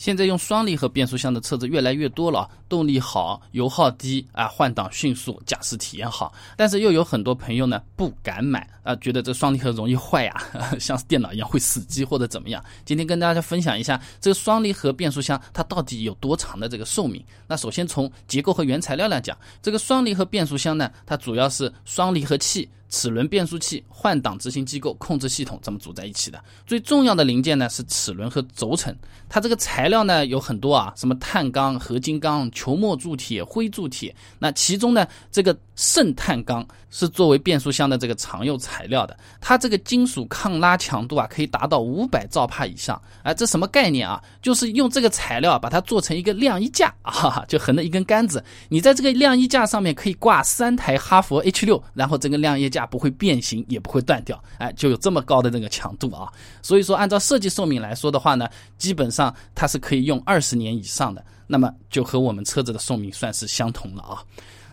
现在用双离合变速箱的车子越来越多了，动力好，油耗低啊，换挡迅速，驾驶体验好。但是又有很多朋友呢不敢买啊，觉得这双离合容易坏呀，像电脑一样会死机或者怎么样。今天跟大家分享一下这个双离合变速箱它到底有多长的这个寿命。那首先从结构和原材料来讲，这个双离合变速箱呢，它主要是双离合器。齿轮变速器、换挡执行机构、控制系统这么组在一起的。最重要的零件呢是齿轮和轴承。它这个材料呢有很多啊，什么碳钢、合金钢、球墨铸铁、灰铸铁。那其中呢，这个渗碳钢是作为变速箱的这个常用材料的。它这个金属抗拉强度啊可以达到五百兆帕以上。哎，这什么概念啊？就是用这个材料把它做成一个晾衣架啊，就横着一根杆子。你在这个晾衣架上面可以挂三台哈佛 H 六，然后整个晾衣架。不会变形，也不会断掉，哎，就有这么高的这个强度啊。所以说，按照设计寿命来说的话呢，基本上它是可以用二十年以上的，那么就和我们车子的寿命算是相同了啊。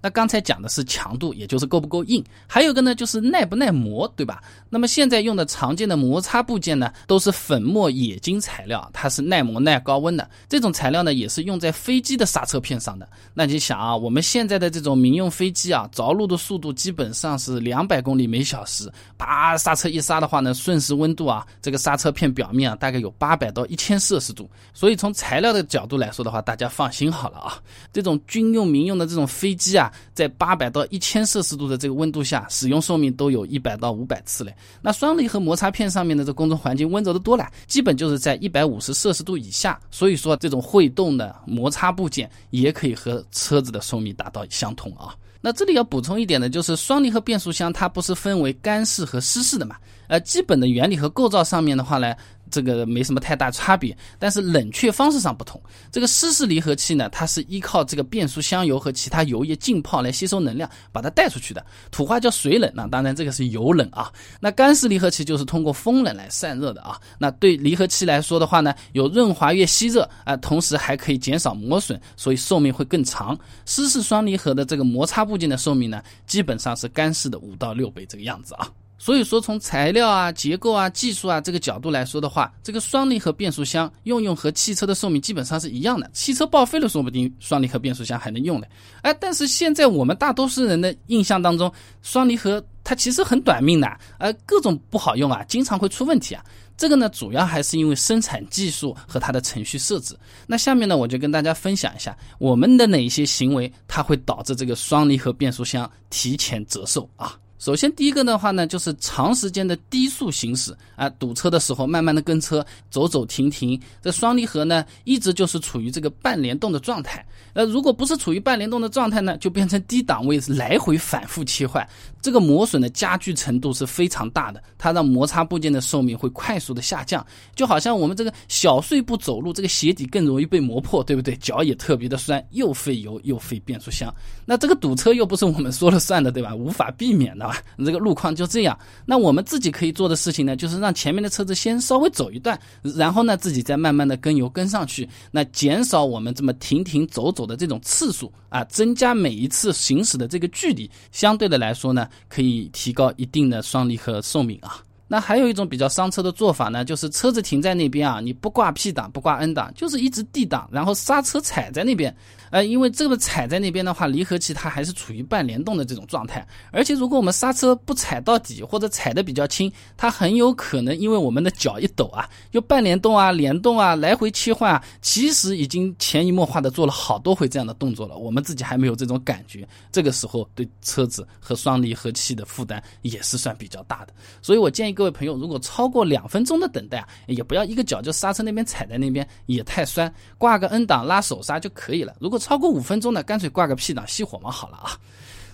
那刚才讲的是强度，也就是够不够硬，还有一个呢就是耐不耐磨，对吧？那么现在用的常见的摩擦部件呢，都是粉末冶金材料，它是耐磨耐高温的。这种材料呢，也是用在飞机的刹车片上的。那你想啊，我们现在的这种民用飞机啊，着陆的速度基本上是两百公里每小时，啪刹车一刹的话呢，瞬时温度啊，这个刹车片表面啊，大概有八百到一千摄氏度。所以从材料的角度来说的话，大家放心好了啊。这种军用民用的这种飞机啊，在八百到一千摄氏度的这个温度下，使用寿命都有一百到五百次嘞。那双离合摩擦片上面的这工作环境温柔的多了，基本就是在一百五十摄氏度以下，所以说这种会动的摩擦部件也可以和车子的寿命达到相同啊。那这里要补充一点呢，就是双离合变速箱它不是分为干式和湿式的嘛？呃，基本的原理和构造上面的话呢。这个没什么太大差别，但是冷却方式上不同。这个湿式离合器呢，它是依靠这个变速箱油和其他油液浸泡来吸收能量，把它带出去的。土话叫水冷，那当然这个是油冷啊。那干式离合器就是通过风冷来散热的啊。那对离合器来说的话呢，有润滑液吸热啊，同时还可以减少磨损，所以寿命会更长。湿式双离合的这个摩擦部件的寿命呢，基本上是干式的五到六倍这个样子啊。所以说，从材料啊、结构啊、技术啊这个角度来说的话，这个双离合变速箱用用和汽车的寿命基本上是一样的。汽车报废了，说不定双离合变速箱还能用嘞。哎，但是现在我们大多数人的印象当中，双离合它其实很短命的，呃，各种不好用啊，经常会出问题啊。这个呢，主要还是因为生产技术和它的程序设置。那下面呢，我就跟大家分享一下我们的哪一些行为，它会导致这个双离合变速箱提前折寿啊。首先，第一个的话呢，就是长时间的低速行驶啊，堵车的时候慢慢的跟车，走走停停。这双离合呢，一直就是处于这个半联动的状态。呃，如果不是处于半联动的状态呢，就变成低档位来回反复切换，这个磨损的加剧程度是非常大的，它让摩擦部件的寿命会快速的下降。就好像我们这个小碎步走路，这个鞋底更容易被磨破，对不对？脚也特别的酸，又费油又费变速箱。那这个堵车又不是我们说了算的，对吧？无法避免的。啊，这个路况就这样。那我们自己可以做的事情呢，就是让前面的车子先稍微走一段，然后呢自己再慢慢的跟油跟上去，那减少我们这么停停走走的这种次数啊，增加每一次行驶的这个距离，相对的来说呢，可以提高一定的双离合寿命啊。那还有一种比较伤车的做法呢，就是车子停在那边啊，你不挂 P 档不挂 N 档，就是一直 D 档，然后刹车踩在那边。呃，因为这个踩在那边的话，离合器它还是处于半联动的这种状态。而且如果我们刹车不踩到底，或者踩的比较轻，它很有可能因为我们的脚一抖啊，又半联动啊、联动啊、来回切换啊，其实已经潜移默化的做了好多回这样的动作了。我们自己还没有这种感觉，这个时候对车子和双离合器的负担也是算比较大的。所以我建议各位朋友，如果超过两分钟的等待啊，也不要一个脚就刹车那边踩在那边，也太酸，挂个 N 档拉手刹就可以了。如果超过五分钟呢，干脆挂个 P 档熄火嘛，好了啊。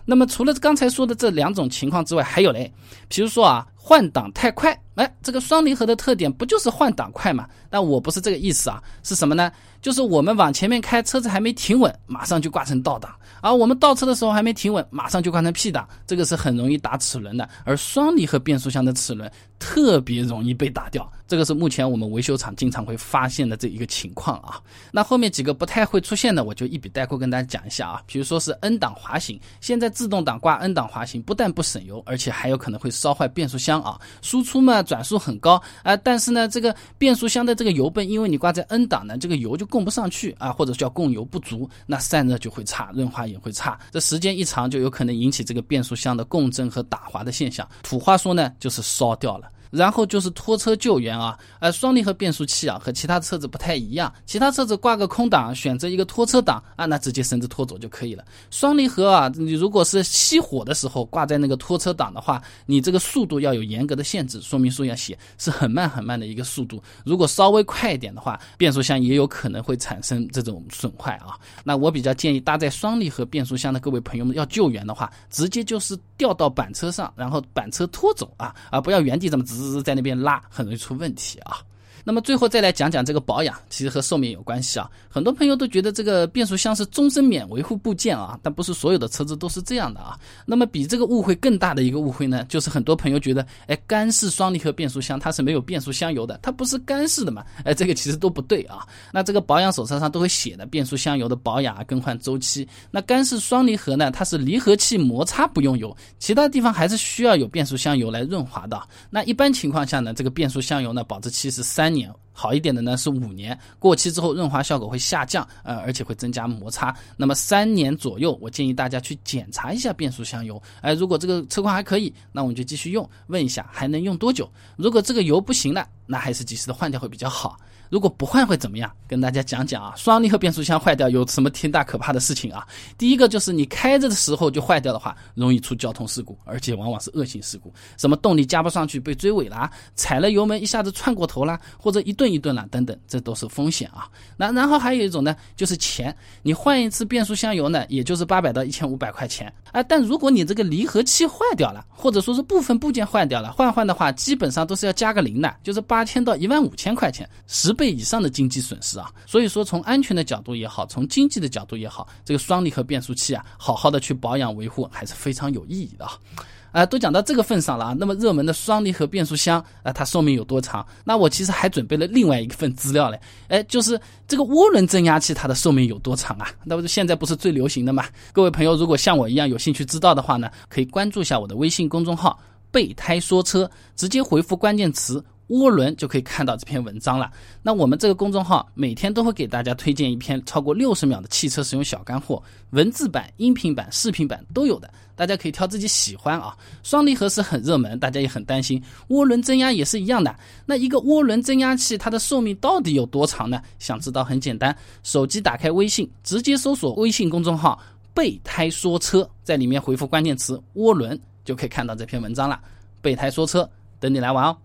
那么除了刚才说的这两种情况之外，还有嘞，比如说啊，换挡太快，哎，这个双离合的特点不就是换挡快嘛？那我不是这个意思啊，是什么呢？就是我们往前面开，车子还没停稳，马上就挂成倒档。而我们倒车的时候还没停稳，马上就挂成 P 档，这个是很容易打齿轮的。而双离合变速箱的齿轮特别容易被打掉，这个是目前我们维修厂经常会发现的这一个情况啊。那后面几个不太会出现的，我就一笔带过跟大家讲一下啊。比如说是 N 档滑行，现在自动挡挂 N 档滑行，不但不省油，而且还有可能会烧坏变速箱啊。输出嘛转速很高啊，但是呢这个变速箱的这个油泵，因为你挂在 N 档呢，这个油就供不上去啊，或者叫供油不足，那散热就会差，润滑也会差。这时间一长，就有可能引起这个变速箱的共振和打滑的现象。土话说呢，就是烧掉了。然后就是拖车救援啊，呃，双离合变速器啊，和其他车子不太一样。其他车子挂个空档，选择一个拖车档啊，那直接绳子拖走就可以了。双离合啊，你如果是熄火的时候挂在那个拖车档的话，你这个速度要有严格的限制，说明书要写是很慢很慢的一个速度。如果稍微快一点的话，变速箱也有可能会产生这种损坏啊。那我比较建议搭载双离合变速箱的各位朋友们要救援的话，直接就是吊到板车上，然后板车拖走啊，而不要原地这么直。在那边拉很容易出问题啊。那么最后再来讲讲这个保养，其实和寿命有关系啊。很多朋友都觉得这个变速箱是终身免维护部件啊，但不是所有的车子都是这样的啊。那么比这个误会更大的一个误会呢，就是很多朋友觉得，哎，干式双离合变速箱它是没有变速箱油的，它不是干式的嘛？哎，这个其实都不对啊。那这个保养手册上都会写的变速箱油的保养啊、更换周期。那干式双离合呢，它是离合器摩擦不用油，其他地方还是需要有变速箱油来润滑的。那一般情况下呢，这个变速箱油呢，保质期是三。年好一点的呢是五年，过期之后润滑效果会下降，呃，而且会增加摩擦。那么三年左右，我建议大家去检查一下变速箱油。哎，如果这个车况还可以，那我们就继续用，问一下还能用多久。如果这个油不行了，那还是及时的换掉会比较好。如果不换会怎么样？跟大家讲讲啊，双离合变速箱坏掉有什么天大可怕的事情啊？第一个就是你开着的时候就坏掉的话，容易出交通事故，而且往往是恶性事故，什么动力加不上去被追尾啦，踩了油门一下子窜过头啦，或者一顿一顿啦等等，这都是风险啊。那然后还有一种呢，就是钱，你换一次变速箱油呢，也就是八百到一千五百块钱啊。但如果你这个离合器坏掉了，或者说是部分部件坏掉了，换换的话，基本上都是要加个零的，就是八千到一万五千块钱，十倍。以上的经济损失啊，所以说从安全的角度也好，从经济的角度也好，这个双离合变速器啊，好好的去保养维护还是非常有意义的啊。啊，都讲到这个份上了啊，那么热门的双离合变速箱啊，它寿命有多长？那我其实还准备了另外一份资料嘞，哎，就是这个涡轮增压器它的寿命有多长啊？那不是现在不是最流行的嘛？各位朋友如果像我一样有兴趣知道的话呢，可以关注一下我的微信公众号“备胎说车”，直接回复关键词。涡轮就可以看到这篇文章了。那我们这个公众号每天都会给大家推荐一篇超过六十秒的汽车使用小干货，文字版、音频版、视频版都有的，大家可以挑自己喜欢啊。双离合是很热门，大家也很担心。涡轮增压也是一样的。那一个涡轮增压器它的寿命到底有多长呢？想知道很简单，手机打开微信，直接搜索微信公众号“备胎说车”，在里面回复关键词“涡轮”，就可以看到这篇文章了。备胎说车，等你来玩哦。